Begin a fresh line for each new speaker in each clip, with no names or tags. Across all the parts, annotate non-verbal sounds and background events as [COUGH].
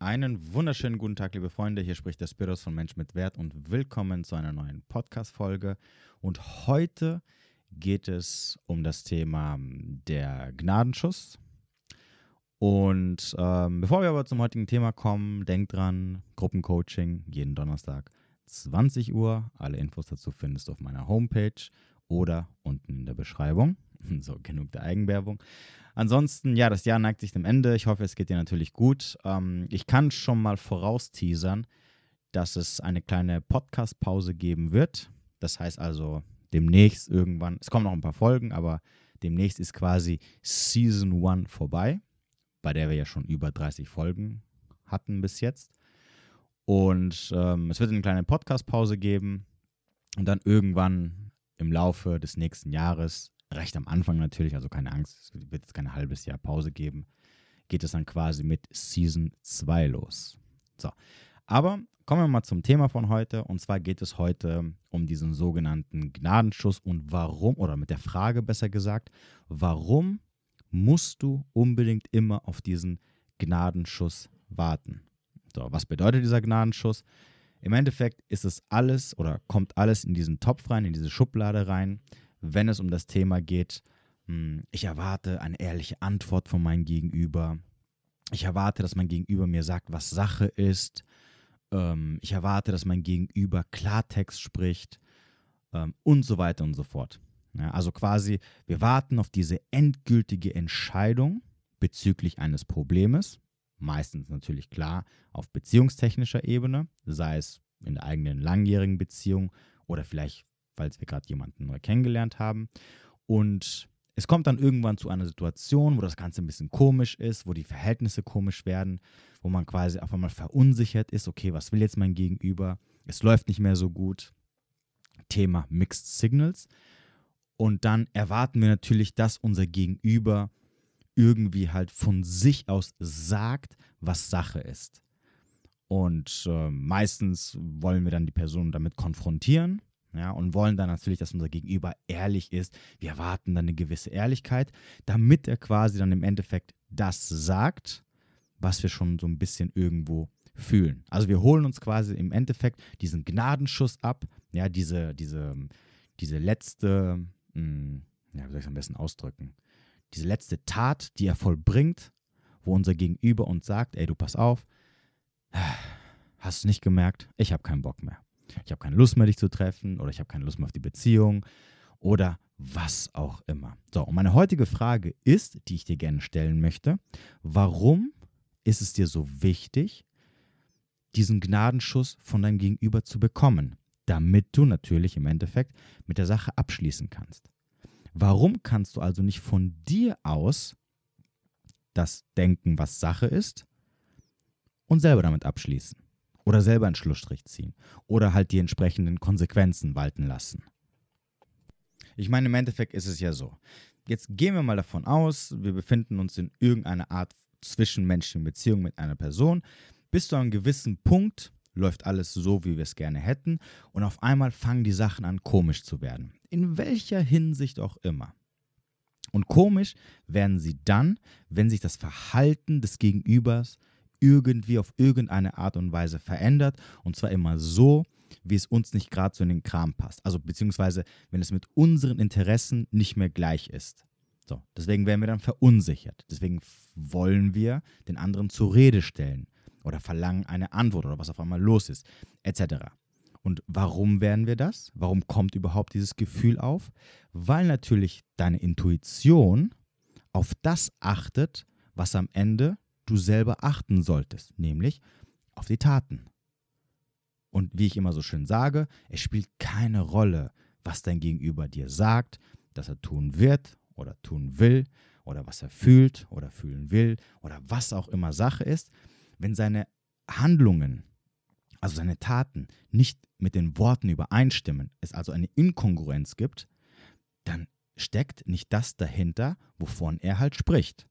Einen wunderschönen guten Tag, liebe Freunde. Hier spricht der Spiros von Mensch mit Wert und willkommen zu einer neuen Podcast-Folge. Und heute geht es um das Thema der Gnadenschuss. Und ähm, bevor wir aber zum heutigen Thema kommen, denkt dran: Gruppencoaching jeden Donnerstag 20 Uhr. Alle Infos dazu findest du auf meiner Homepage oder unten in der Beschreibung. [LAUGHS] So, genug der Eigenwerbung. Ansonsten, ja, das Jahr neigt sich dem Ende. Ich hoffe, es geht dir natürlich gut. Ähm, ich kann schon mal vorausteasern, dass es eine kleine Podcast-Pause geben wird. Das heißt also, demnächst irgendwann, es kommen noch ein paar Folgen, aber demnächst ist quasi Season 1 vorbei, bei der wir ja schon über 30 Folgen hatten bis jetzt. Und ähm, es wird eine kleine Podcast-Pause geben und dann irgendwann im Laufe des nächsten Jahres recht am Anfang natürlich, also keine Angst, es wird jetzt kein halbes Jahr Pause geben, geht es dann quasi mit Season 2 los. So, aber kommen wir mal zum Thema von heute. Und zwar geht es heute um diesen sogenannten Gnadenschuss und warum, oder mit der Frage besser gesagt, warum musst du unbedingt immer auf diesen Gnadenschuss warten? So, was bedeutet dieser Gnadenschuss? Im Endeffekt ist es alles oder kommt alles in diesen Topf rein, in diese Schublade rein, wenn es um das Thema geht, hm, ich erwarte eine ehrliche Antwort von meinem Gegenüber. Ich erwarte, dass mein Gegenüber mir sagt, was Sache ist. Ähm, ich erwarte, dass mein Gegenüber Klartext spricht ähm, und so weiter und so fort. also quasi, wir warten auf diese endgültige Entscheidung bezüglich eines Problems. Meistens natürlich klar auf beziehungstechnischer Ebene, sei es in der eigenen langjährigen Beziehung oder vielleicht falls wir gerade jemanden neu kennengelernt haben. Und es kommt dann irgendwann zu einer Situation, wo das Ganze ein bisschen komisch ist, wo die Verhältnisse komisch werden, wo man quasi auf einmal verunsichert ist, okay, was will jetzt mein Gegenüber? Es läuft nicht mehr so gut. Thema Mixed Signals. Und dann erwarten wir natürlich, dass unser Gegenüber irgendwie halt von sich aus sagt, was Sache ist. Und äh, meistens wollen wir dann die Person damit konfrontieren ja, und wollen dann natürlich, dass unser Gegenüber ehrlich ist. Wir erwarten dann eine gewisse Ehrlichkeit, damit er quasi dann im Endeffekt das sagt, was wir schon so ein bisschen irgendwo fühlen. Also wir holen uns quasi im Endeffekt diesen Gnadenschuss ab, ja, diese, diese, diese letzte, mh, hm, ja, wie soll ich es am besten ausdrücken, diese letzte Tat, die er vollbringt, wo unser Gegenüber uns sagt, ey, du pass auf, hast du nicht gemerkt, ich habe keinen Bock mehr ich habe keine Lust mehr, dich zu treffen oder ich habe keine Lust mehr auf die Beziehung oder was auch immer. So, und meine heutige Frage ist, die ich dir gerne stellen möchte, warum ist es dir so wichtig, diesen Gnadenschuss von deinem Gegenüber zu bekommen, damit du natürlich im Endeffekt mit der Sache abschließen kannst? Warum kannst du also nicht von dir aus das denken, was Sache ist, und selber damit abschließen? Oder selber einen Schlussstrich ziehen oder halt die entsprechenden Konsequenzen walten lassen. Ich meine, im Endeffekt ist es ja so. Jetzt gehen wir mal davon aus, wir befinden uns in irgendeiner Art zwischenmenschlichen Beziehung mit einer Person. Bis zu einem gewissen Punkt läuft alles so, wie wir es gerne hätten, und auf einmal fangen die Sachen an, komisch zu werden. In welcher Hinsicht auch immer. Und komisch werden sie dann, wenn sich das Verhalten des Gegenübers irgendwie auf irgendeine Art und Weise verändert. Und zwar immer so, wie es uns nicht gerade so in den Kram passt. Also beziehungsweise, wenn es mit unseren Interessen nicht mehr gleich ist. So, deswegen werden wir dann verunsichert. Deswegen wollen wir den anderen zur Rede stellen oder verlangen eine Antwort oder was auf einmal los ist, etc. Und warum werden wir das? Warum kommt überhaupt dieses Gefühl auf? Weil natürlich deine Intuition auf das achtet, was am Ende du selber achten solltest, nämlich auf die Taten. Und wie ich immer so schön sage, es spielt keine Rolle, was dein Gegenüber dir sagt, dass er tun wird oder tun will oder was er fühlt oder fühlen will oder was auch immer Sache ist, wenn seine Handlungen, also seine Taten nicht mit den Worten übereinstimmen, es also eine Inkongruenz gibt, dann steckt nicht das dahinter, wovon er halt spricht.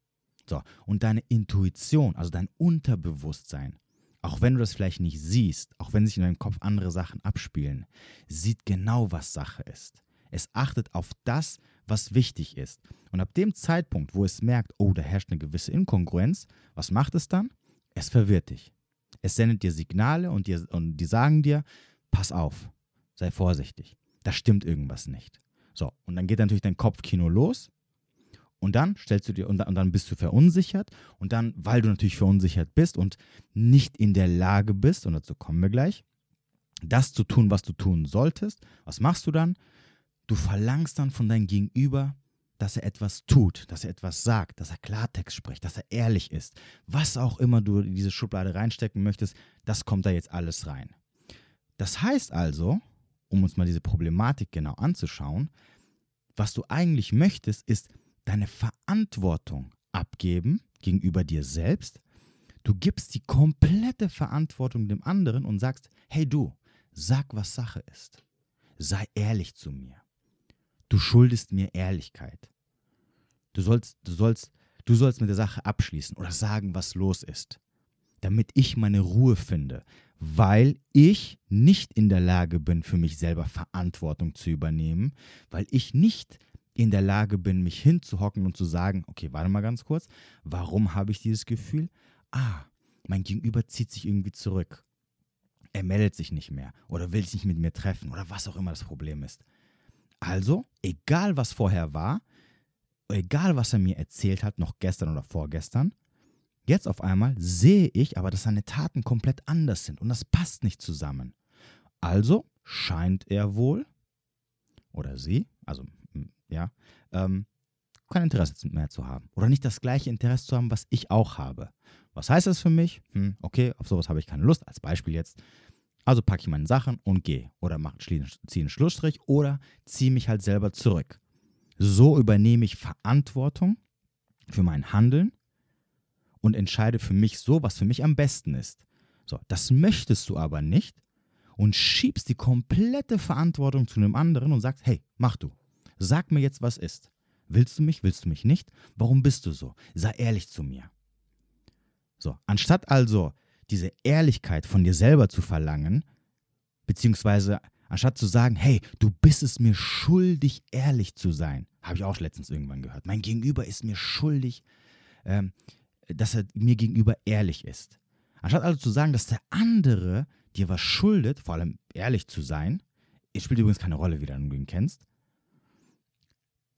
So, und deine Intuition, also dein Unterbewusstsein, auch wenn du das vielleicht nicht siehst, auch wenn sich in deinem Kopf andere Sachen abspielen, sieht genau, was Sache ist. Es achtet auf das, was wichtig ist. Und ab dem Zeitpunkt, wo es merkt, oh, da herrscht eine gewisse Inkongruenz, was macht es dann? Es verwirrt dich. Es sendet dir Signale und, dir, und die sagen dir, pass auf, sei vorsichtig. Da stimmt irgendwas nicht. So, und dann geht natürlich dein Kopfkino los. Und dann stellst du dir, und dann bist du verunsichert. Und dann, weil du natürlich verunsichert bist und nicht in der Lage bist, und dazu kommen wir gleich, das zu tun, was du tun solltest, was machst du dann? Du verlangst dann von deinem Gegenüber, dass er etwas tut, dass er etwas sagt, dass er Klartext spricht, dass er ehrlich ist. Was auch immer du in diese Schublade reinstecken möchtest, das kommt da jetzt alles rein. Das heißt also, um uns mal diese Problematik genau anzuschauen, was du eigentlich möchtest, ist deine Verantwortung abgeben gegenüber dir selbst. Du gibst die komplette Verantwortung dem anderen und sagst, hey du, sag, was Sache ist. Sei ehrlich zu mir. Du schuldest mir Ehrlichkeit. Du sollst, du sollst, du sollst mit der Sache abschließen oder sagen, was los ist, damit ich meine Ruhe finde, weil ich nicht in der Lage bin, für mich selber Verantwortung zu übernehmen, weil ich nicht in der Lage bin, mich hinzuhocken und zu sagen, okay, warte mal ganz kurz, warum habe ich dieses Gefühl? Ah, mein Gegenüber zieht sich irgendwie zurück. Er meldet sich nicht mehr oder will sich nicht mit mir treffen oder was auch immer das Problem ist. Also, egal was vorher war, egal was er mir erzählt hat, noch gestern oder vorgestern, jetzt auf einmal sehe ich aber, dass seine Taten komplett anders sind und das passt nicht zusammen. Also scheint er wohl, oder sie, also ja, ähm, kein Interesse mehr zu haben oder nicht das gleiche Interesse zu haben, was ich auch habe. Was heißt das für mich? Hm, okay, auf sowas habe ich keine Lust. Als Beispiel jetzt. Also packe ich meine Sachen und gehe oder ziehe einen Schlussstrich oder ziehe mich halt selber zurück. So übernehme ich Verantwortung für mein Handeln und entscheide für mich so, was für mich am besten ist. So, das möchtest du aber nicht und schiebst die komplette Verantwortung zu einem anderen und sagst, hey, mach du. Sag mir jetzt, was ist. Willst du mich, willst du mich nicht? Warum bist du so? Sei ehrlich zu mir. So, anstatt also diese Ehrlichkeit von dir selber zu verlangen, beziehungsweise Anstatt zu sagen, hey, du bist es mir schuldig, ehrlich zu sein. Habe ich auch letztens irgendwann gehört. Mein Gegenüber ist mir schuldig, ähm, dass er mir gegenüber ehrlich ist. Anstatt also zu sagen, dass der andere dir was schuldet, vor allem ehrlich zu sein, es spielt übrigens keine Rolle, wie du ihn kennst,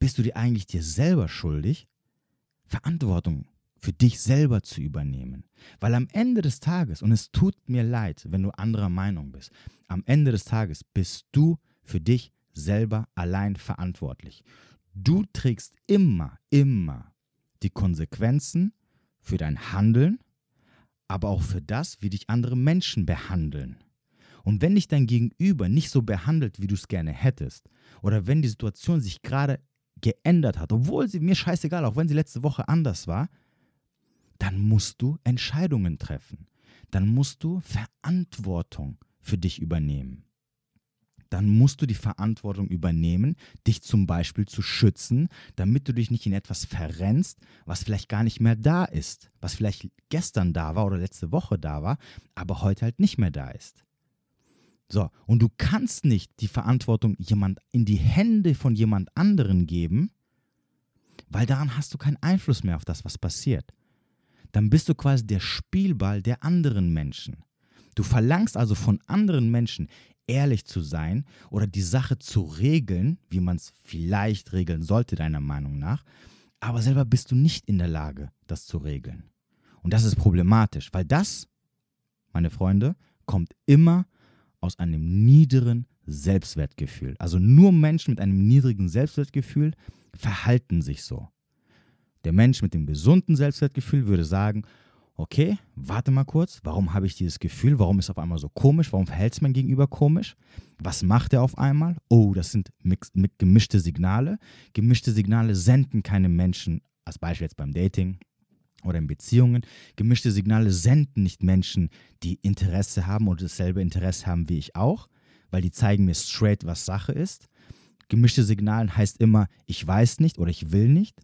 bist du dir eigentlich dir selber schuldig, Verantwortung für dich selber zu übernehmen. Weil am Ende des Tages, und es tut mir leid, wenn du anderer Meinung bist, am Ende des Tages bist du für dich selber allein verantwortlich. Du trägst immer, immer die Konsequenzen für dein Handeln, aber auch für das, wie dich andere Menschen behandeln. Und wenn dich dein Gegenüber nicht so behandelt, wie du es gerne hättest, oder wenn die Situation sich gerade geändert hat, obwohl sie mir scheißegal, auch wenn sie letzte Woche anders war, dann musst du Entscheidungen treffen. Dann musst du Verantwortung für dich übernehmen. Dann musst du die Verantwortung übernehmen, dich zum Beispiel zu schützen, damit du dich nicht in etwas verrennst, was vielleicht gar nicht mehr da ist, was vielleicht gestern da war oder letzte Woche da war, aber heute halt nicht mehr da ist. So, und du kannst nicht die Verantwortung jemand in die Hände von jemand anderen geben, weil daran hast du keinen Einfluss mehr auf das, was passiert dann bist du quasi der Spielball der anderen Menschen. Du verlangst also von anderen Menschen, ehrlich zu sein oder die Sache zu regeln, wie man es vielleicht regeln sollte, deiner Meinung nach, aber selber bist du nicht in der Lage, das zu regeln. Und das ist problematisch, weil das, meine Freunde, kommt immer aus einem niederen Selbstwertgefühl. Also nur Menschen mit einem niedrigen Selbstwertgefühl verhalten sich so. Der Mensch mit dem gesunden Selbstwertgefühl würde sagen, okay, warte mal kurz, warum habe ich dieses Gefühl? Warum ist es auf einmal so komisch? Warum verhält es mein Gegenüber komisch? Was macht er auf einmal? Oh, das sind mix, mit gemischte Signale. Gemischte Signale senden keine Menschen, als Beispiel jetzt beim Dating oder in Beziehungen. Gemischte Signale senden nicht Menschen, die Interesse haben oder dasselbe Interesse haben wie ich auch, weil die zeigen mir straight, was Sache ist. Gemischte Signale heißt immer, ich weiß nicht oder ich will nicht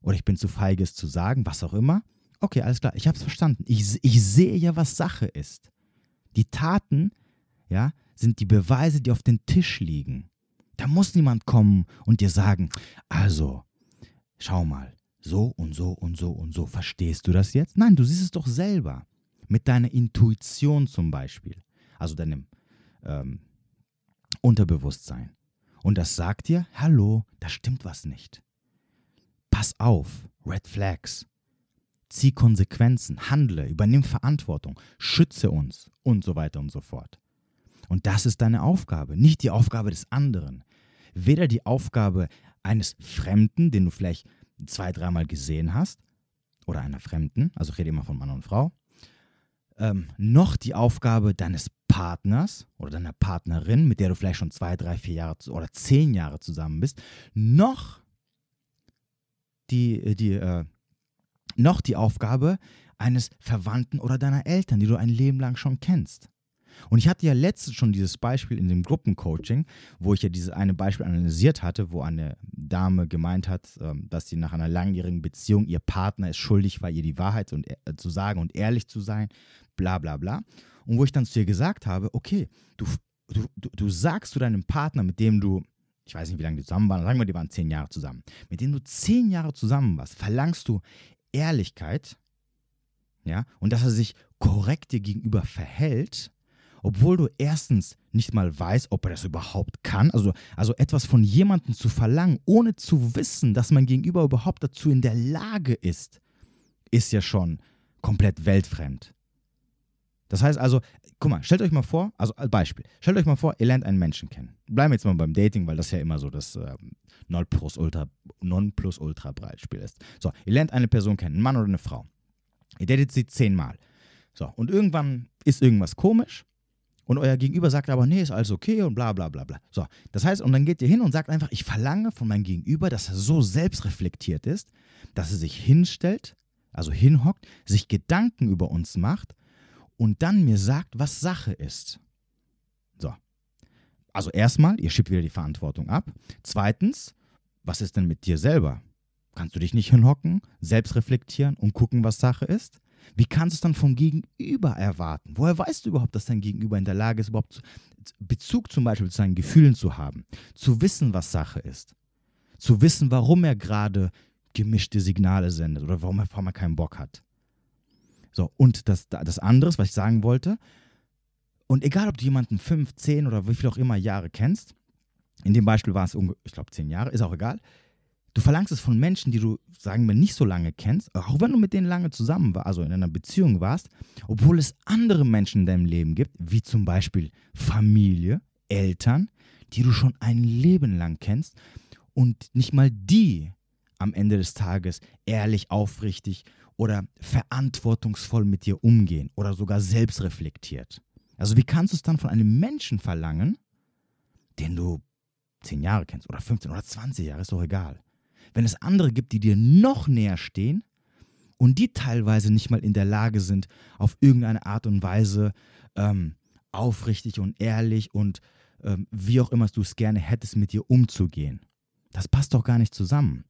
oder ich bin zu feige, es zu sagen, was auch immer. Okay, alles klar, ich habe es verstanden. Ich, ich sehe ja, was Sache ist. Die Taten, ja, sind die Beweise, die auf dem Tisch liegen. Da muss niemand kommen und dir sagen, also, schau mal, so und so und so und so, verstehst du das jetzt? Nein, du siehst es doch selber. mit deiner Intuition zum Beispiel, also deinem ähm, Unterbewusstsein. Und das sagt dir, hallo, da stimmt was nicht. Pass auf, Red Flags. Zieh Konsequenzen, handle, übernimm Verantwortung, schütze uns und so weiter und so fort. Und das ist deine Aufgabe, nicht die Aufgabe des anderen. Weder die Aufgabe eines Fremden, den du vielleicht zwei, dreimal gesehen hast, oder einer Fremden, also rede immer von Mann und Frau, ähm, noch die Aufgabe deines Partners oder deiner Partnerin, mit der du vielleicht schon zwei, drei, vier Jahre oder zehn Jahre zusammen bist, noch die, äh, die, äh, noch die Aufgabe eines Verwandten oder deiner Eltern, die du ein Leben lang schon kennst. Und ich hatte ja letztens schon dieses Beispiel in dem Gruppencoaching, wo ich ja dieses eine Beispiel analysiert hatte, wo eine Dame gemeint hat, ähm, dass sie nach einer langjährigen Beziehung ihr Partner es schuldig war, ihr die Wahrheit äh, zu sagen und ehrlich zu sein, bla bla bla. Und wo ich dann zu ihr gesagt habe, okay, du, du, du, du sagst zu deinem Partner, mit dem du ich weiß nicht, wie lange die zusammen waren, sagen wir, die waren zehn Jahre zusammen, mit dem du zehn Jahre zusammen warst, verlangst du Ehrlichkeit, ja, und dass er sich korrekt dir gegenüber verhält, obwohl du erstens nicht mal weißt, ob er das überhaupt kann. Also, also etwas von jemandem zu verlangen, ohne zu wissen, dass man gegenüber überhaupt dazu in der Lage ist, ist ja schon komplett weltfremd. Das heißt also, guck mal, stellt euch mal vor, also als Beispiel, stellt euch mal vor, ihr lernt einen Menschen kennen. Bleiben wir jetzt mal beim Dating, weil das ja immer so das äh, Nonplusultra, Nonplusultra-Beispiel ist. So, ihr lernt eine Person kennen, einen Mann oder eine Frau. Ihr datet sie zehnmal. So, und irgendwann ist irgendwas komisch und euer Gegenüber sagt aber, nee, ist alles okay und bla bla bla bla. So, das heißt, und dann geht ihr hin und sagt einfach, ich verlange von meinem Gegenüber, dass er so selbstreflektiert ist, dass er sich hinstellt, also hinhockt, sich Gedanken über uns macht und dann mir sagt, was Sache ist. So. Also erstmal, ihr schiebt wieder die Verantwortung ab. Zweitens, was ist denn mit dir selber? Kannst du dich nicht hinhocken, selbst reflektieren und gucken, was Sache ist? Wie kannst du es dann vom Gegenüber erwarten? Woher weißt du überhaupt, dass dein Gegenüber in der Lage ist, überhaupt Bezug zum Beispiel zu seinen Gefühlen zu haben? Zu wissen, was Sache ist? Zu wissen, warum er gerade gemischte Signale sendet oder warum er, warum er keinen Bock hat? So, und das, das andere, was ich sagen wollte, und egal, ob du jemanden fünf, zehn oder wie viel auch immer Jahre kennst, in dem Beispiel war es, ich glaube, zehn Jahre, ist auch egal, Du verlangst es von Menschen, die du, sagen wir, nicht so lange kennst, auch wenn du mit denen lange zusammen warst, also in einer Beziehung warst, obwohl es andere Menschen in deinem Leben gibt, wie zum Beispiel Familie, Eltern, die du schon ein Leben lang kennst und nicht mal die am Ende des Tages ehrlich, aufrichtig oder verantwortungsvoll mit dir umgehen oder sogar selbstreflektiert. Also wie kannst du es dann von einem Menschen verlangen, den du zehn Jahre kennst oder 15 oder 20 Jahre, ist doch egal wenn es andere gibt, die dir noch näher stehen und die teilweise nicht mal in der Lage sind, auf irgendeine Art und Weise ähm, aufrichtig und ehrlich und ähm, wie auch immer du es gerne hättest, mit dir umzugehen. Das passt doch gar nicht zusammen.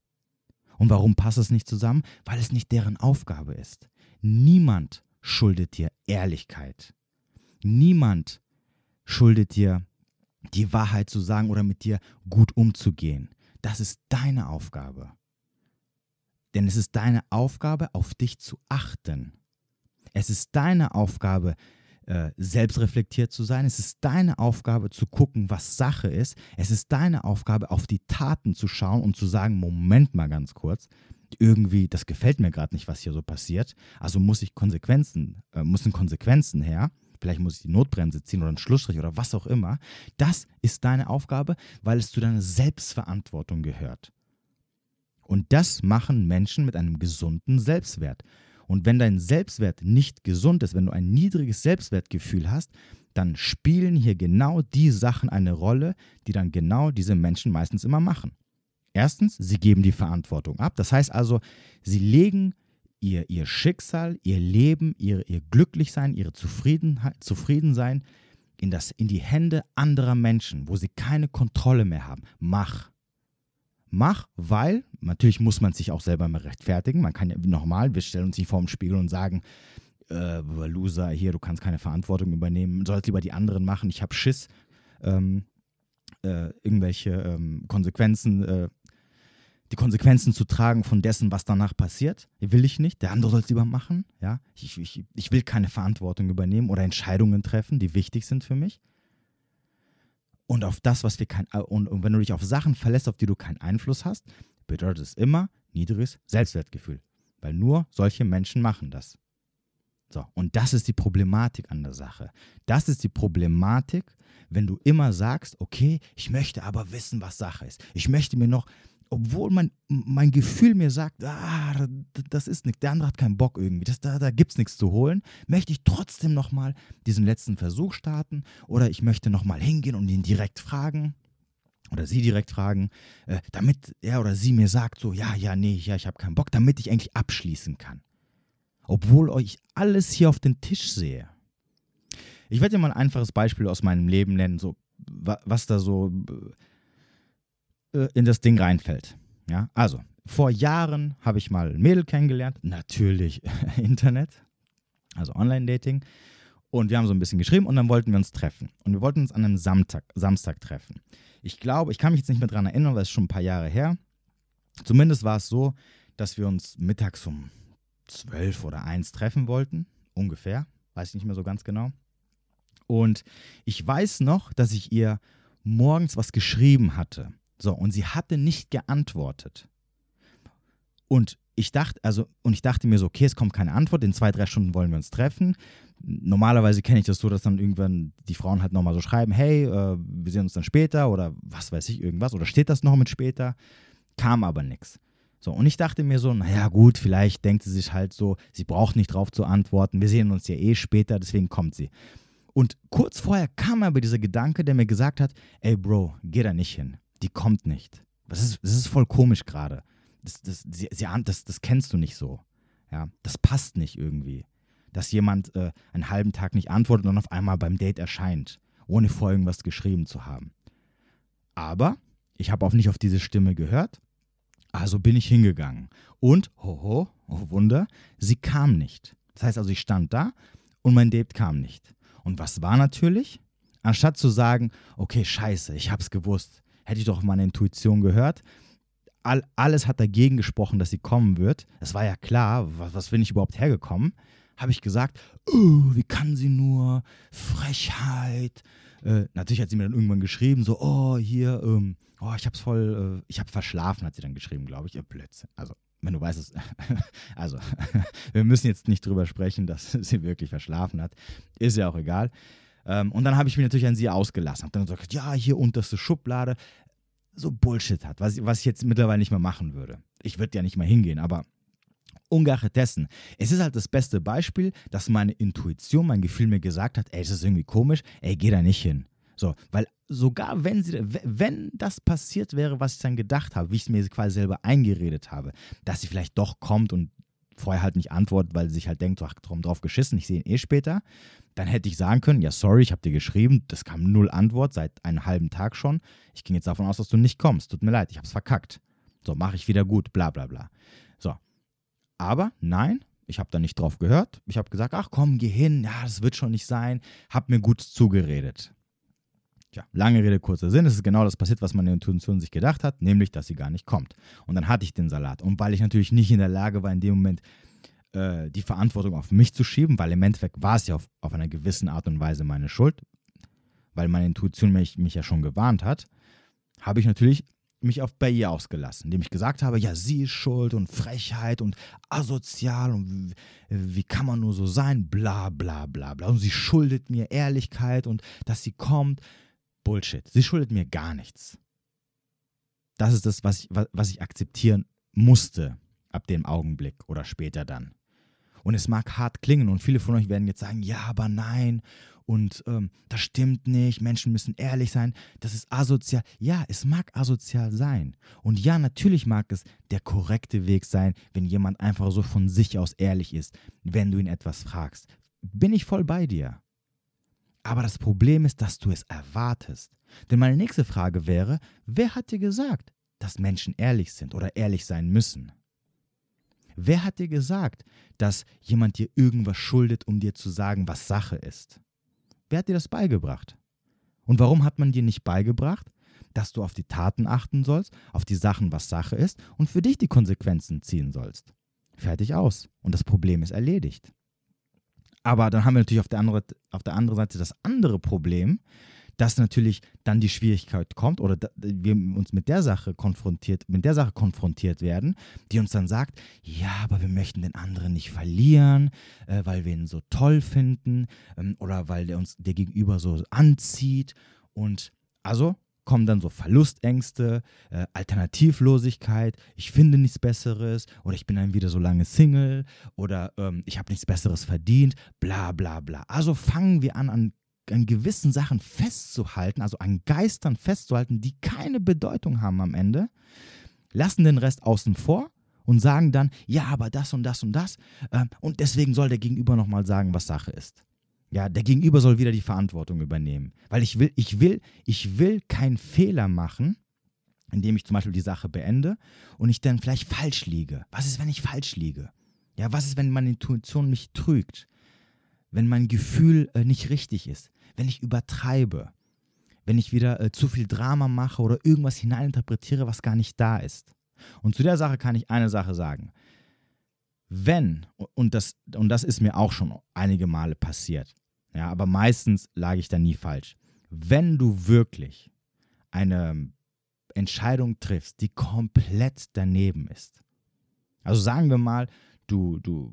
Und warum passt es nicht zusammen? Weil es nicht deren Aufgabe ist. Niemand schuldet dir Ehrlichkeit. Niemand schuldet dir die Wahrheit zu sagen oder mit dir gut umzugehen. Das ist deine Aufgabe. Denn es ist deine Aufgabe, auf dich zu achten. Es ist deine Aufgabe, äh, selbstreflektiert zu sein. Es ist deine Aufgabe zu gucken, was Sache ist. Es ist deine Aufgabe, auf die Taten zu schauen und zu sagen, Moment mal ganz kurz, irgendwie, das gefällt mir gerade nicht, was hier so passiert. Also muss ich Konsequenzen, äh, müssen Konsequenzen her vielleicht muss ich die Notbremse ziehen oder einen Schlussstrich oder was auch immer. Das ist deine Aufgabe, weil es zu deiner Selbstverantwortung gehört. Und das machen Menschen mit einem gesunden Selbstwert. Und wenn dein Selbstwert nicht gesund ist, wenn du ein niedriges Selbstwertgefühl hast, dann spielen hier genau die Sachen eine Rolle, die dann genau diese Menschen meistens immer machen. Erstens, sie geben die Verantwortung ab. Das heißt also, sie legen ihr, ihr Schicksal, ihr Leben, ihr, ihr Glücklichsein, ihre Zufriedenheit, Zufriedensein in, das, in die Hände anderer Menschen, wo sie keine Kontrolle mehr haben. Mach. Mach, weil, natürlich muss man sich auch selber mal rechtfertigen. Man kann ja nochmal, wir stellen uns nicht vor dem Spiegel und sagen, äh, Loser, hier, du kannst keine Verantwortung übernehmen, sollst lieber die anderen machen, ich habe Schiss, ähm, äh, irgendwelche ähm, Konsequenzen äh, die Konsequenzen zu tragen von dessen, was danach passiert. Will ich nicht. Der andere soll es lieber machen. Ja? Ich, ich, ich will keine Verantwortung übernehmen oder Entscheidungen treffen, die wichtig sind für mich. Und auf das, was wir kein, und, und wenn du dich auf Sachen verlässt, auf die du keinen Einfluss hast, bedeutet es immer niedriges Selbstwertgefühl. Weil nur solche Menschen machen das. So, und das ist die Problematik an der Sache. Das ist die Problematik, wenn du immer sagst, okay, ich möchte aber wissen, was Sache ist. Ich möchte mir noch, obwohl mein, mein Gefühl mir sagt, ah, das ist nichts, der andere hat keinen Bock irgendwie, das, da, da gibt es nichts zu holen, möchte ich trotzdem nochmal diesen letzten Versuch starten oder ich möchte nochmal hingehen und ihn direkt fragen oder sie direkt fragen, äh, damit er oder sie mir sagt, so, ja, ja, nee, ja, ich habe keinen Bock, damit ich eigentlich abschließen kann. Obwohl euch alles hier auf den Tisch sehe. Ich werde dir mal ein einfaches Beispiel aus meinem Leben nennen, so, was da so äh, in das Ding reinfällt. Ja, also, vor Jahren habe ich mal ein Mädel kennengelernt, natürlich [LAUGHS] Internet, also Online-Dating. Und wir haben so ein bisschen geschrieben und dann wollten wir uns treffen. Und wir wollten uns an einem Samstag, Samstag treffen. Ich glaube, ich kann mich jetzt nicht mehr daran erinnern, weil es schon ein paar Jahre her. Zumindest war es so, dass wir uns mittags um 12 oder 1 treffen wollten. Ungefähr. Weiß ich nicht mehr so ganz genau. Und ich weiß noch, dass ich ihr morgens was geschrieben hatte. So, und sie hatte nicht geantwortet. Und ich dachte, also, und ich dachte mir so, okay, es kommt keine Antwort, in zwei, drei Stunden wollen wir uns treffen. Normalerweise kenne ich das so, dass dann irgendwann die Frauen halt nochmal so schreiben, hey, äh, wir sehen uns dann später oder was weiß ich, irgendwas. Oder steht das noch mit später? Kam aber nichts. So, und ich dachte mir so, naja, gut, vielleicht denkt sie sich halt so, sie braucht nicht drauf zu antworten, wir sehen uns ja eh später, deswegen kommt sie. Und kurz vorher kam aber dieser Gedanke, der mir gesagt hat, ey Bro, geh da nicht hin die kommt nicht. Das ist, das ist voll komisch gerade. Das, das, sie, sie, das, das kennst du nicht so. Ja, das passt nicht irgendwie. Dass jemand äh, einen halben Tag nicht antwortet und auf einmal beim Date erscheint, ohne vor irgendwas geschrieben zu haben. Aber ich habe auch nicht auf diese Stimme gehört, also bin ich hingegangen. Und, hoho, oh Wunder, sie kam nicht. Das heißt also, ich stand da und mein Date kam nicht. Und was war natürlich? Anstatt zu sagen, okay, scheiße, ich hab's gewusst, hätte ich doch auf meine Intuition gehört. All, alles hat dagegen gesprochen, dass sie kommen wird. Es war ja klar, was, was bin ich überhaupt hergekommen? Habe ich gesagt, oh, wie kann sie nur? Frechheit. Äh, natürlich hat sie mir dann irgendwann geschrieben, so, oh, hier, ähm, oh, ich hab's voll, äh, ich hab verschlafen, hat sie dann geschrieben, glaube ich. Ja, Blödsinn. Also, wenn du weißt [LAUGHS] also, [LAUGHS] wir müssen jetzt nicht drüber sprechen, dass [LAUGHS] sie wirklich verschlafen hat. Ist ja auch egal. Ähm, und dann habe ich mich natürlich an sie ausgelassen. Habe dann gesagt, ja, hier unterste Schublade. So Bullshit hat, was, was ich jetzt mittlerweile nicht mehr machen würde. Ich würde ja nicht mehr hingehen, aber ungeachtet dessen, es ist halt das beste Beispiel, dass meine Intuition, mein Gefühl mir gesagt hat, ey, das ist irgendwie komisch, ey, geh da nicht hin. So, weil sogar wenn sie, wenn das passiert wäre, was ich dann gedacht habe, wie ich es mir quasi selber eingeredet habe, dass sie vielleicht doch kommt und vorher halt nicht antwortet, weil sie sich halt denkt, ach, drum drauf geschissen, ich sehe ihn eh später, dann hätte ich sagen können, ja, sorry, ich habe dir geschrieben, das kam null Antwort seit einem halben Tag schon. Ich ging jetzt davon aus, dass du nicht kommst. Tut mir leid, ich habe es verkackt. So, mache ich wieder gut, bla bla bla. So. Aber nein, ich habe da nicht drauf gehört. Ich habe gesagt, ach komm, geh hin, ja, das wird schon nicht sein. Hab mir gut zugeredet. Tja, lange Rede, kurzer Sinn. Es ist genau das passiert, was meine Intuition sich gedacht hat, nämlich, dass sie gar nicht kommt. Und dann hatte ich den Salat. Und weil ich natürlich nicht in der Lage war, in dem Moment äh, die Verantwortung auf mich zu schieben, weil im Endeffekt war es ja auf, auf einer gewissen Art und Weise meine Schuld, weil meine Intuition mich, mich ja schon gewarnt hat, habe ich natürlich mich auf bei ihr ausgelassen, indem ich gesagt habe, ja, sie ist schuld und Frechheit und asozial und wie, wie kann man nur so sein, bla bla bla bla. Und sie schuldet mir Ehrlichkeit und dass sie kommt. Bullshit. Sie schuldet mir gar nichts. Das ist das, was ich, was ich akzeptieren musste ab dem Augenblick oder später dann. Und es mag hart klingen und viele von euch werden jetzt sagen, ja, aber nein und ähm, das stimmt nicht, Menschen müssen ehrlich sein, das ist asozial. Ja, es mag asozial sein. Und ja, natürlich mag es der korrekte Weg sein, wenn jemand einfach so von sich aus ehrlich ist, wenn du ihn etwas fragst. Bin ich voll bei dir. Aber das Problem ist, dass du es erwartest. Denn meine nächste Frage wäre, wer hat dir gesagt, dass Menschen ehrlich sind oder ehrlich sein müssen? Wer hat dir gesagt, dass jemand dir irgendwas schuldet, um dir zu sagen, was Sache ist? Wer hat dir das beigebracht? Und warum hat man dir nicht beigebracht, dass du auf die Taten achten sollst, auf die Sachen, was Sache ist und für dich die Konsequenzen ziehen sollst. Fertig aus. Und das Problem ist erledigt. Aber dann haben wir natürlich auf der, andere, auf der anderen Seite das andere Problem, dass natürlich dann die Schwierigkeit kommt oder wir uns mit der Sache konfrontiert, mit der Sache konfrontiert werden, die uns dann sagt, ja, aber wir möchten den anderen nicht verlieren, äh, weil wir ihn so toll finden ähm, oder weil der uns der Gegenüber so anzieht. Und also kommen dann so Verlustängste, äh, Alternativlosigkeit, ich finde nichts Besseres oder ich bin dann wieder so lange Single oder ähm, ich habe nichts Besseres verdient, bla bla bla. Also fangen wir an, an an gewissen Sachen festzuhalten, also an Geistern festzuhalten, die keine Bedeutung haben am Ende, lassen den Rest außen vor und sagen dann, ja, aber das und das und das. Äh, und deswegen soll der Gegenüber nochmal sagen, was Sache ist. Ja, der Gegenüber soll wieder die Verantwortung übernehmen. Weil ich will, ich will, ich will keinen Fehler machen, indem ich zum Beispiel die Sache beende und ich dann vielleicht falsch liege. Was ist, wenn ich falsch liege? Ja, was ist, wenn meine Intuition mich trügt? Wenn mein Gefühl äh, nicht richtig ist? wenn ich übertreibe, wenn ich wieder äh, zu viel Drama mache oder irgendwas hineininterpretiere, was gar nicht da ist. Und zu der Sache kann ich eine Sache sagen. Wenn, und das, und das ist mir auch schon einige Male passiert, ja, aber meistens lag ich da nie falsch. Wenn du wirklich eine Entscheidung triffst, die komplett daneben ist, also sagen wir mal, du, du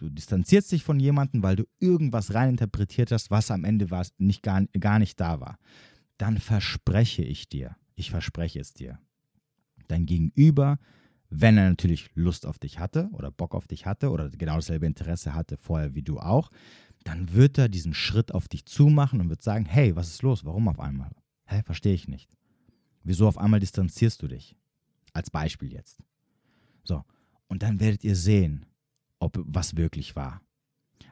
Du distanzierst dich von jemandem, weil du irgendwas reininterpretiert hast, was am Ende war, nicht, gar, gar nicht da war. Dann verspreche ich dir, ich verspreche es dir, dein Gegenüber, wenn er natürlich Lust auf dich hatte oder Bock auf dich hatte oder genau dasselbe Interesse hatte vorher wie du auch, dann wird er diesen Schritt auf dich zumachen und wird sagen, hey, was ist los? Warum auf einmal? Hä, verstehe ich nicht. Wieso auf einmal distanzierst du dich? Als Beispiel jetzt. So, und dann werdet ihr sehen, ob was wirklich war.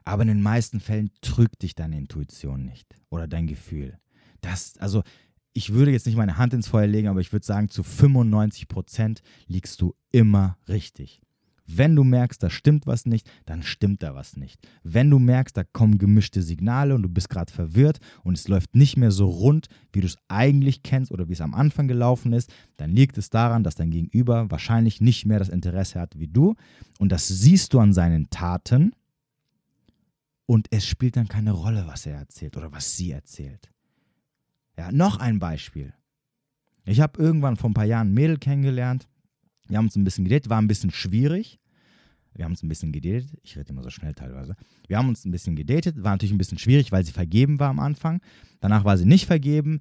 Aber in den meisten Fällen trügt dich deine Intuition nicht oder dein Gefühl. Das, also ich würde jetzt nicht meine Hand ins Feuer legen, aber ich würde sagen, zu 95 Prozent liegst du immer richtig. Wenn du merkst, da stimmt was nicht, dann stimmt da was nicht. Wenn du merkst, da kommen gemischte Signale und du bist gerade verwirrt und es läuft nicht mehr so rund, wie du es eigentlich kennst oder wie es am Anfang gelaufen ist, dann liegt es daran, dass dein Gegenüber wahrscheinlich nicht mehr das Interesse hat wie du und das siehst du an seinen Taten und es spielt dann keine Rolle, was er erzählt oder was sie erzählt. Ja, noch ein Beispiel. Ich habe irgendwann vor ein paar Jahren ein Mädel kennengelernt, wir haben uns ein bisschen gedatet, war ein bisschen schwierig. Wir haben uns ein bisschen gedatet. Ich rede immer so schnell teilweise. Wir haben uns ein bisschen gedatet. War natürlich ein bisschen schwierig, weil sie vergeben war am Anfang. Danach war sie nicht vergeben.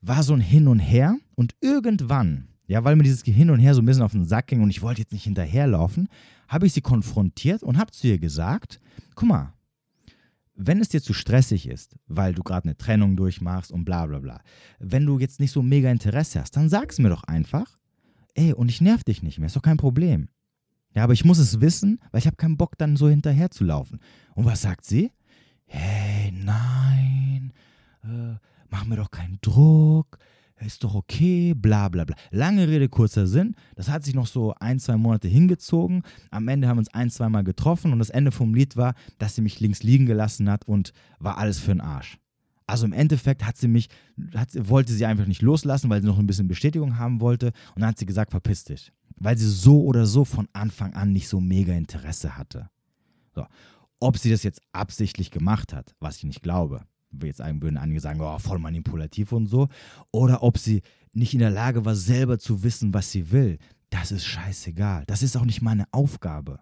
War so ein Hin und Her. Und irgendwann, ja, weil mir dieses Hin und Her so ein bisschen auf den Sack ging und ich wollte jetzt nicht hinterherlaufen, habe ich sie konfrontiert und habe zu ihr gesagt: Guck mal, wenn es dir zu stressig ist, weil du gerade eine Trennung durchmachst und bla bla bla, wenn du jetzt nicht so mega Interesse hast, dann sag es mir doch einfach ey, und ich nerv dich nicht mehr, ist doch kein Problem. Ja, aber ich muss es wissen, weil ich habe keinen Bock, dann so hinterher zu laufen. Und was sagt sie? Hey, nein, äh, mach mir doch keinen Druck, ist doch okay, bla bla bla. Lange Rede, kurzer Sinn. Das hat sich noch so ein, zwei Monate hingezogen. Am Ende haben wir uns ein, zwei Mal getroffen und das Ende vom Lied war, dass sie mich links liegen gelassen hat und war alles für den Arsch. Also im Endeffekt hat sie mich, hat, wollte sie einfach nicht loslassen, weil sie noch ein bisschen Bestätigung haben wollte. Und dann hat sie gesagt, verpiss dich. Weil sie so oder so von Anfang an nicht so mega Interesse hatte. So. Ob sie das jetzt absichtlich gemacht hat, was ich nicht glaube, jetzt würden einige sagen, oh, voll manipulativ und so, oder ob sie nicht in der Lage war, selber zu wissen, was sie will, das ist scheißegal. Das ist auch nicht meine Aufgabe.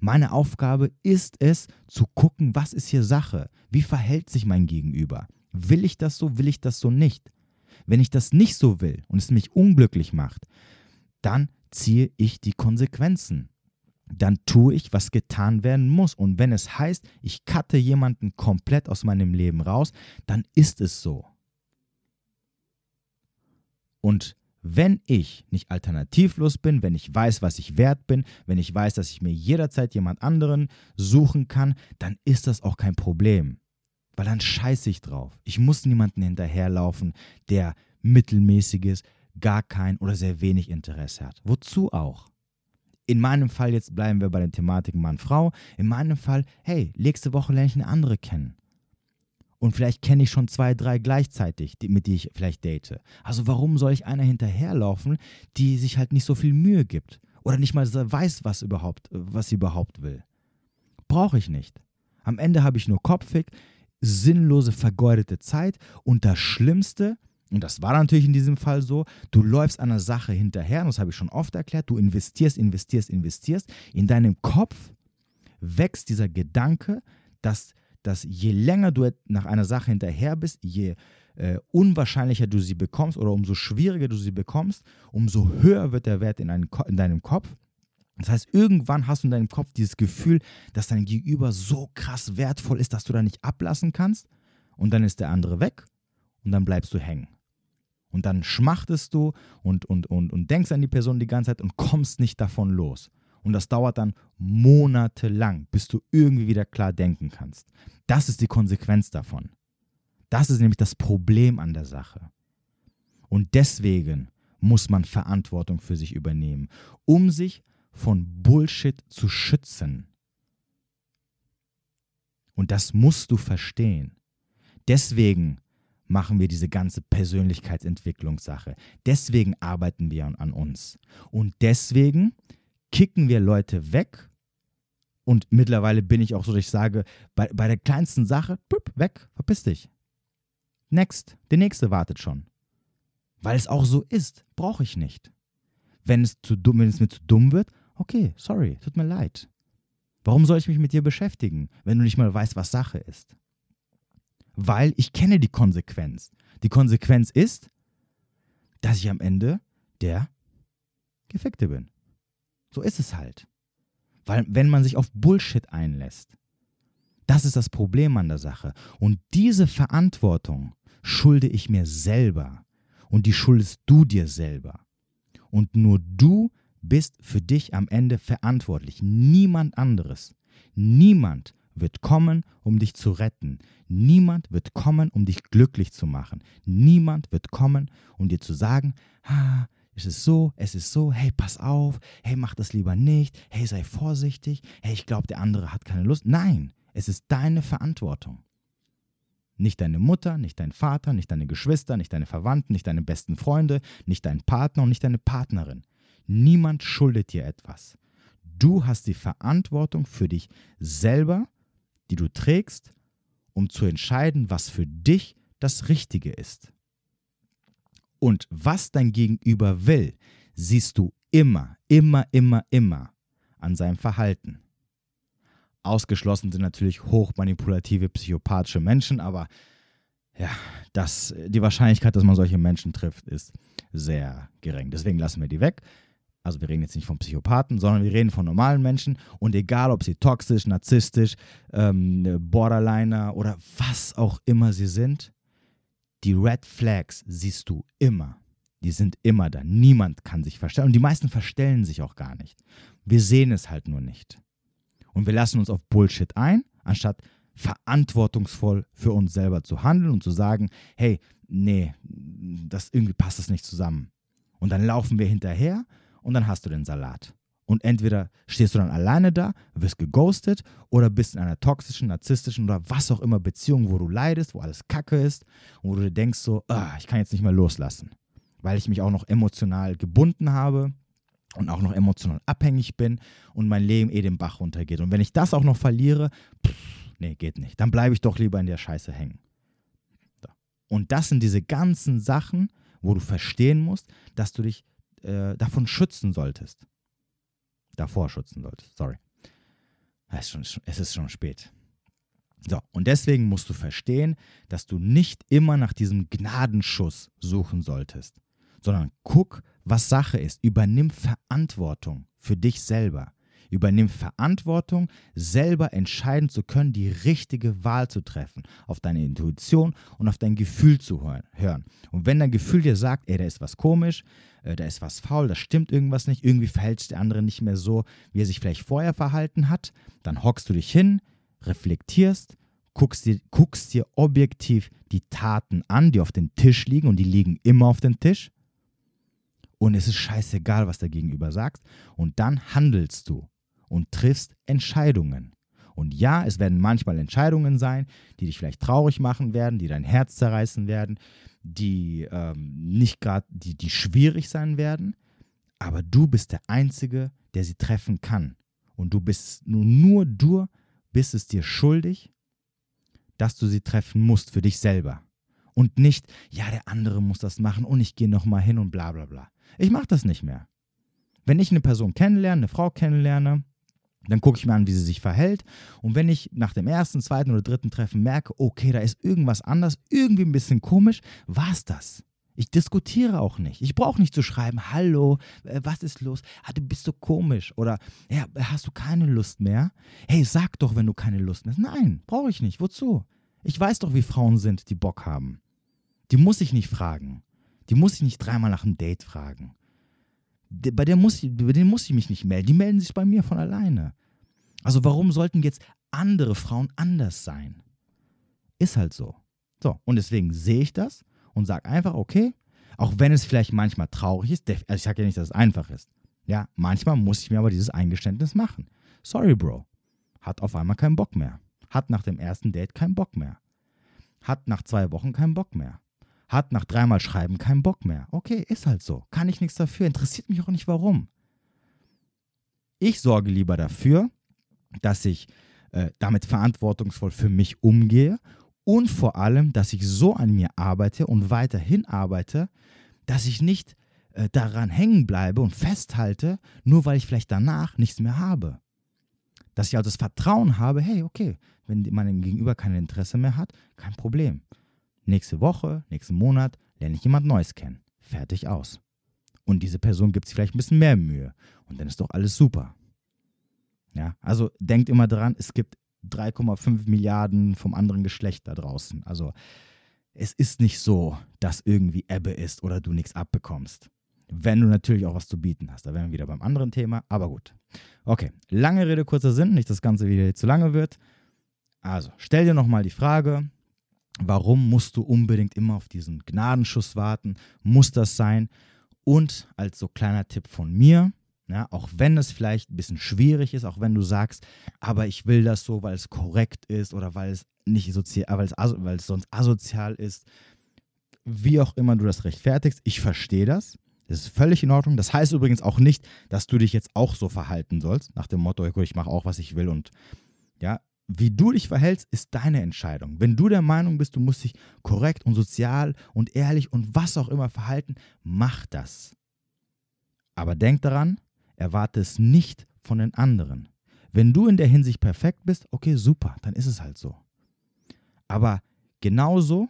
Meine Aufgabe ist es, zu gucken, was ist hier Sache? Wie verhält sich mein Gegenüber? Will ich das so, will ich das so nicht? Wenn ich das nicht so will und es mich unglücklich macht, dann ziehe ich die Konsequenzen. Dann tue ich, was getan werden muss. Und wenn es heißt, ich cutte jemanden komplett aus meinem Leben raus, dann ist es so. Und wenn ich nicht alternativlos bin, wenn ich weiß, was ich wert bin, wenn ich weiß, dass ich mir jederzeit jemand anderen suchen kann, dann ist das auch kein Problem weil dann scheiße ich drauf. Ich muss niemanden hinterherlaufen, der mittelmäßiges, gar kein oder sehr wenig Interesse hat. Wozu auch? In meinem Fall, jetzt bleiben wir bei den Thematiken Mann-Frau. In meinem Fall, hey, nächste Woche lerne ich eine andere kennen. Und vielleicht kenne ich schon zwei, drei gleichzeitig, die, mit die ich vielleicht date. Also warum soll ich einer hinterherlaufen, die sich halt nicht so viel Mühe gibt? Oder nicht mal weiß, was überhaupt, was sie überhaupt will. Brauche ich nicht. Am Ende habe ich nur kopfig, sinnlose, vergeudete Zeit. Und das Schlimmste, und das war natürlich in diesem Fall so, du läufst einer Sache hinterher, und das habe ich schon oft erklärt, du investierst, investierst, investierst. In deinem Kopf wächst dieser Gedanke, dass, dass je länger du nach einer Sache hinterher bist, je äh, unwahrscheinlicher du sie bekommst oder umso schwieriger du sie bekommst, umso höher wird der Wert in, einen, in deinem Kopf. Das heißt, irgendwann hast du in deinem Kopf dieses Gefühl, dass dein Gegenüber so krass wertvoll ist, dass du da nicht ablassen kannst. Und dann ist der andere weg und dann bleibst du hängen. Und dann schmachtest du und, und, und, und denkst an die Person die ganze Zeit und kommst nicht davon los. Und das dauert dann monatelang, bis du irgendwie wieder klar denken kannst. Das ist die Konsequenz davon. Das ist nämlich das Problem an der Sache. Und deswegen muss man Verantwortung für sich übernehmen, um sich von Bullshit zu schützen. Und das musst du verstehen. Deswegen machen wir diese ganze Persönlichkeitsentwicklungssache. Deswegen arbeiten wir an uns. Und deswegen kicken wir Leute weg. Und mittlerweile bin ich auch so, dass ich sage, bei, bei der kleinsten Sache, püpp, weg, verpiss dich. Next, der nächste wartet schon. Weil es auch so ist, brauche ich nicht. Wenn es, zu dumm, wenn es mir zu dumm wird, okay, sorry, tut mir leid. Warum soll ich mich mit dir beschäftigen, wenn du nicht mal weißt, was Sache ist? Weil ich kenne die Konsequenz. Die Konsequenz ist, dass ich am Ende der Gefickte bin. So ist es halt. Weil wenn man sich auf Bullshit einlässt, das ist das Problem an der Sache. Und diese Verantwortung schulde ich mir selber. Und die schuldest du dir selber. Und nur du bist für dich am Ende verantwortlich. Niemand anderes. Niemand wird kommen, um dich zu retten. Niemand wird kommen, um dich glücklich zu machen. Niemand wird kommen, um dir zu sagen, ah, es ist so, es ist so, hey, pass auf, hey, mach das lieber nicht, hey, sei vorsichtig, hey, ich glaube, der andere hat keine Lust. Nein, es ist deine Verantwortung. Nicht deine Mutter, nicht dein Vater, nicht deine Geschwister, nicht deine Verwandten, nicht deine besten Freunde, nicht dein Partner und nicht deine Partnerin. Niemand schuldet dir etwas. Du hast die Verantwortung für dich selber, die du trägst, um zu entscheiden, was für dich das Richtige ist. Und was dein Gegenüber will, siehst du immer, immer, immer, immer an seinem Verhalten. Ausgeschlossen sind natürlich hochmanipulative, psychopathische Menschen, aber ja, das, die Wahrscheinlichkeit, dass man solche Menschen trifft, ist sehr gering. Deswegen lassen wir die weg. Also wir reden jetzt nicht von Psychopathen, sondern wir reden von normalen Menschen und egal, ob sie toxisch, narzisstisch, ähm, Borderliner oder was auch immer sie sind, die Red Flags siehst du immer. Die sind immer da. Niemand kann sich verstellen. Und die meisten verstellen sich auch gar nicht. Wir sehen es halt nur nicht. Und wir lassen uns auf Bullshit ein, anstatt verantwortungsvoll für uns selber zu handeln und zu sagen, hey, nee, das irgendwie passt das nicht zusammen. Und dann laufen wir hinterher und dann hast du den Salat. Und entweder stehst du dann alleine da, wirst geghostet oder bist in einer toxischen, narzisstischen oder was auch immer Beziehung, wo du leidest, wo alles Kacke ist und wo du dir denkst so, ah, ich kann jetzt nicht mehr loslassen, weil ich mich auch noch emotional gebunden habe und auch noch emotional abhängig bin und mein Leben eh den Bach runtergeht. Und wenn ich das auch noch verliere, pff, nee, geht nicht. Dann bleibe ich doch lieber in der Scheiße hängen. Und das sind diese ganzen Sachen, wo du verstehen musst, dass du dich äh, davon schützen solltest davor schützen solltest. Sorry. Es ist, schon, es ist schon spät. So, und deswegen musst du verstehen, dass du nicht immer nach diesem Gnadenschuss suchen solltest, sondern guck, was Sache ist. Übernimm Verantwortung für dich selber. Übernimm Verantwortung, selber entscheiden zu können, die richtige Wahl zu treffen, auf deine Intuition und auf dein Gefühl zu hören. Und wenn dein Gefühl dir sagt, ey, da ist was komisch, äh, da ist was faul, da stimmt irgendwas nicht, irgendwie verhält sich der andere nicht mehr so, wie er sich vielleicht vorher verhalten hat, dann hockst du dich hin, reflektierst, guckst dir, guckst dir objektiv die Taten an, die auf dem Tisch liegen und die liegen immer auf dem Tisch. Und es ist scheißegal, was der Gegenüber sagt. Und dann handelst du und triffst Entscheidungen. Und ja, es werden manchmal Entscheidungen sein, die dich vielleicht traurig machen werden, die dein Herz zerreißen werden, die ähm, nicht gerade, die, die schwierig sein werden. Aber du bist der Einzige, der sie treffen kann. Und du bist nur, nur du bist es dir schuldig, dass du sie treffen musst für dich selber. Und nicht, ja, der andere muss das machen und ich gehe nochmal hin und bla bla bla. Ich mache das nicht mehr. Wenn ich eine Person kennenlerne, eine Frau kennenlerne, dann gucke ich mir an, wie sie sich verhält. Und wenn ich nach dem ersten, zweiten oder dritten Treffen merke, okay, da ist irgendwas anders, irgendwie ein bisschen komisch, war es das. Ich diskutiere auch nicht. Ich brauche nicht zu schreiben, hallo, äh, was ist los? Ah, du bist so komisch. Oder ja, hast du keine Lust mehr? Hey, sag doch, wenn du keine Lust mehr hast. Nein, brauche ich nicht. Wozu? Ich weiß doch, wie Frauen sind, die Bock haben. Die muss ich nicht fragen. Die muss ich nicht dreimal nach einem Date fragen. Bei, der muss bei denen muss ich mich nicht melden. Die melden sich bei mir von alleine. Also warum sollten jetzt andere Frauen anders sein? Ist halt so. So, und deswegen sehe ich das und sage einfach, okay, auch wenn es vielleicht manchmal traurig ist, also ich sage ja nicht, dass es einfach ist. Ja, manchmal muss ich mir aber dieses Eingeständnis machen. Sorry, Bro. Hat auf einmal keinen Bock mehr. Hat nach dem ersten Date keinen Bock mehr. Hat nach zwei Wochen keinen Bock mehr. Hat nach dreimal Schreiben keinen Bock mehr. Okay, ist halt so. Kann ich nichts dafür. Interessiert mich auch nicht, warum. Ich sorge lieber dafür, dass ich äh, damit verantwortungsvoll für mich umgehe und vor allem, dass ich so an mir arbeite und weiterhin arbeite, dass ich nicht äh, daran hängen bleibe und festhalte, nur weil ich vielleicht danach nichts mehr habe. Dass ich also das Vertrauen habe, hey, okay, wenn mein Gegenüber kein Interesse mehr hat, kein Problem. Nächste Woche, nächsten Monat lerne ich jemand Neues kennen. Fertig aus. Und diese Person gibt sich vielleicht ein bisschen mehr Mühe. Und dann ist doch alles super. Ja, also denkt immer dran, es gibt 3,5 Milliarden vom anderen Geschlecht da draußen. Also es ist nicht so, dass irgendwie Ebbe ist oder du nichts abbekommst. Wenn du natürlich auch was zu bieten hast. Da wären wir wieder beim anderen Thema. Aber gut. Okay, lange Rede, kurzer Sinn. Nicht, das Ganze wieder zu lange wird. Also, stell dir nochmal die Frage, warum musst du unbedingt immer auf diesen Gnadenschuss warten? Muss das sein? Und als so kleiner Tipp von mir, ja, auch wenn es vielleicht ein bisschen schwierig ist, auch wenn du sagst, aber ich will das so, weil es korrekt ist oder weil es nicht sozial, weil es, weil es sonst asozial ist, wie auch immer du das rechtfertigst, ich verstehe das. Das ist völlig in Ordnung. Das heißt übrigens auch nicht, dass du dich jetzt auch so verhalten sollst, nach dem Motto, ich mache auch, was ich will und ja, wie du dich verhältst, ist deine Entscheidung. Wenn du der Meinung bist, du musst dich korrekt und sozial und ehrlich und was auch immer verhalten, mach das. Aber denk daran, Erwarte es nicht von den anderen. Wenn du in der Hinsicht perfekt bist, okay, super, dann ist es halt so. Aber genauso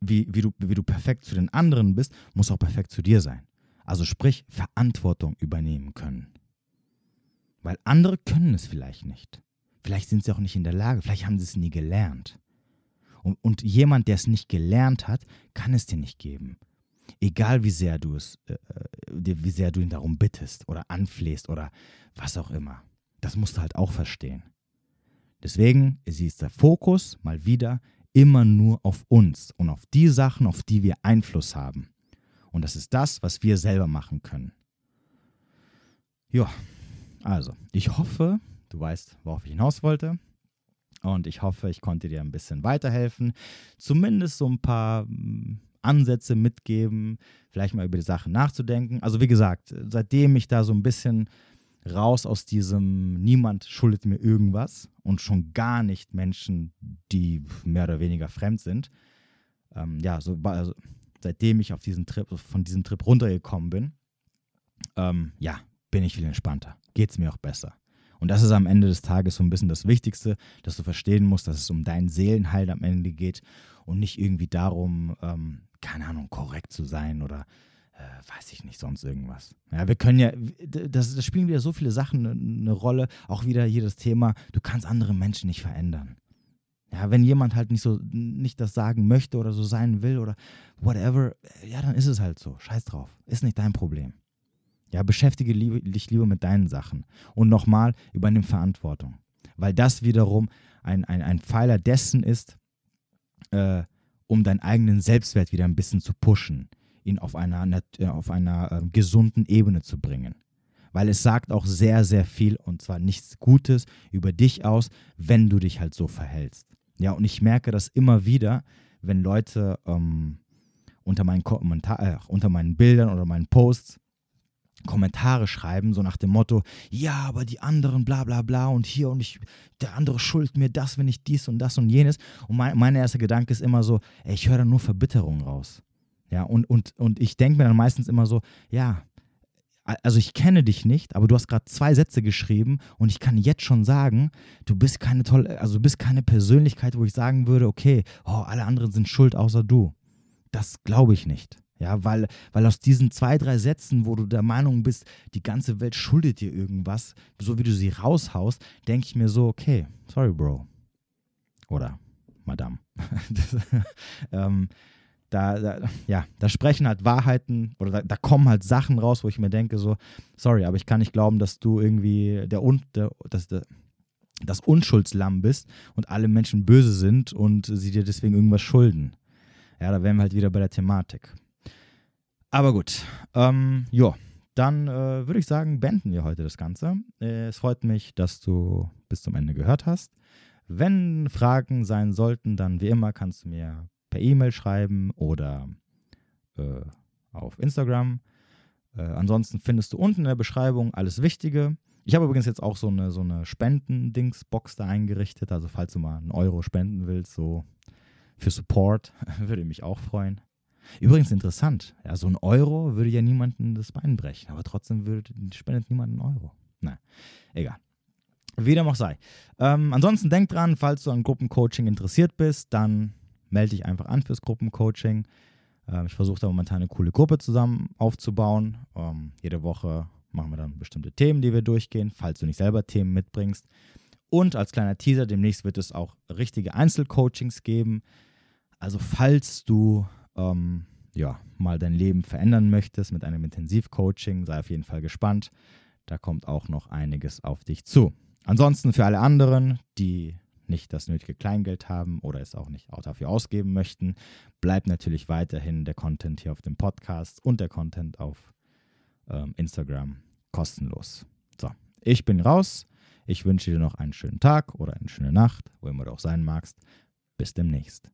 wie, wie, du, wie du perfekt zu den anderen bist, muss auch perfekt zu dir sein. Also sprich, Verantwortung übernehmen können. Weil andere können es vielleicht nicht. Vielleicht sind sie auch nicht in der Lage, vielleicht haben sie es nie gelernt. Und, und jemand, der es nicht gelernt hat, kann es dir nicht geben. Egal wie sehr du es, äh, äh, wie sehr du ihn darum bittest oder anflehst oder was auch immer. Das musst du halt auch verstehen. Deswegen ist der Fokus mal wieder immer nur auf uns und auf die Sachen, auf die wir Einfluss haben. Und das ist das, was wir selber machen können. Ja, also, ich hoffe, du weißt, worauf ich hinaus wollte. Und ich hoffe, ich konnte dir ein bisschen weiterhelfen. Zumindest so ein paar hm, Ansätze mitgeben, vielleicht mal über die Sachen nachzudenken. Also wie gesagt, seitdem ich da so ein bisschen raus aus diesem Niemand schuldet mir irgendwas und schon gar nicht Menschen, die mehr oder weniger fremd sind. Ähm, ja, so, also, seitdem ich auf diesen Trip, von diesem Trip runtergekommen bin, ähm, ja, bin ich viel entspannter. Geht es mir auch besser. Und das ist am Ende des Tages so ein bisschen das Wichtigste, dass du verstehen musst, dass es um deinen Seelenheil am Ende geht und nicht irgendwie darum, ähm, keine Ahnung, korrekt zu sein oder äh, weiß ich nicht, sonst irgendwas. Ja, wir können ja, das, das spielen wieder so viele Sachen eine, eine Rolle, auch wieder hier das Thema, du kannst andere Menschen nicht verändern. Ja, wenn jemand halt nicht so, nicht das sagen möchte oder so sein will oder whatever, ja, dann ist es halt so. Scheiß drauf. Ist nicht dein Problem. Ja, beschäftige dich lieber mit deinen Sachen. Und nochmal, übernimm Verantwortung. Weil das wiederum ein, ein, ein Pfeiler dessen ist, äh, um deinen eigenen Selbstwert wieder ein bisschen zu pushen, ihn auf einer, äh, auf einer äh, gesunden Ebene zu bringen. Weil es sagt auch sehr, sehr viel und zwar nichts Gutes über dich aus, wenn du dich halt so verhältst. Ja, und ich merke das immer wieder, wenn Leute ähm, unter, meinen Kommentar äh, unter meinen Bildern oder meinen Posts Kommentare schreiben, so nach dem Motto, ja, aber die anderen bla bla bla und hier und ich, der andere schuldet mir das, wenn ich dies und das und jenes. Und mein, mein erster Gedanke ist immer so, ey, ich höre da nur Verbitterung raus. Ja, und, und, und ich denke mir dann meistens immer so, ja, also ich kenne dich nicht, aber du hast gerade zwei Sätze geschrieben und ich kann jetzt schon sagen, du bist keine tolle, also du bist keine Persönlichkeit, wo ich sagen würde, okay, oh, alle anderen sind schuld außer du. Das glaube ich nicht. Ja, weil, weil aus diesen zwei, drei Sätzen, wo du der Meinung bist, die ganze Welt schuldet dir irgendwas, so wie du sie raushaust, denke ich mir so, okay, sorry, Bro. Oder Madame. [LAUGHS] das, ähm, da, da, ja, da sprechen halt Wahrheiten oder da, da, kommen halt Sachen raus, wo ich mir denke, so, sorry, aber ich kann nicht glauben, dass du irgendwie der, der, das, der, das Unschuldslamm bist und alle Menschen böse sind und sie dir deswegen irgendwas schulden. Ja, da wären wir halt wieder bei der Thematik. Aber gut, ähm, ja, dann äh, würde ich sagen, beenden wir heute das Ganze. Äh, es freut mich, dass du bis zum Ende gehört hast. Wenn Fragen sein sollten, dann wie immer kannst du mir per E-Mail schreiben oder äh, auf Instagram. Äh, ansonsten findest du unten in der Beschreibung alles Wichtige. Ich habe übrigens jetzt auch so eine, so eine Spenden-Dings-Box da eingerichtet. Also falls du mal einen Euro spenden willst, so für Support, [LAUGHS] würde mich auch freuen. Übrigens interessant, ja, so ein Euro würde ja niemanden das Bein brechen, aber trotzdem würde, spendet niemand einen Euro. Nein, egal. Wie dem auch sei. Ähm, ansonsten denk dran, falls du an Gruppencoaching interessiert bist, dann melde dich einfach an fürs Gruppencoaching. Ähm, ich versuche da momentan eine coole Gruppe zusammen aufzubauen. Ähm, jede Woche machen wir dann bestimmte Themen, die wir durchgehen, falls du nicht selber Themen mitbringst. Und als kleiner Teaser, demnächst wird es auch richtige Einzelcoachings geben. Also falls du ähm, ja, mal dein Leben verändern möchtest mit einem Intensivcoaching, sei auf jeden Fall gespannt. Da kommt auch noch einiges auf dich zu. Ansonsten für alle anderen, die nicht das nötige Kleingeld haben oder es auch nicht auch dafür ausgeben möchten, bleibt natürlich weiterhin der Content hier auf dem Podcast und der Content auf ähm, Instagram kostenlos. So, ich bin raus. Ich wünsche dir noch einen schönen Tag oder eine schöne Nacht, wo immer du auch sein magst. Bis demnächst.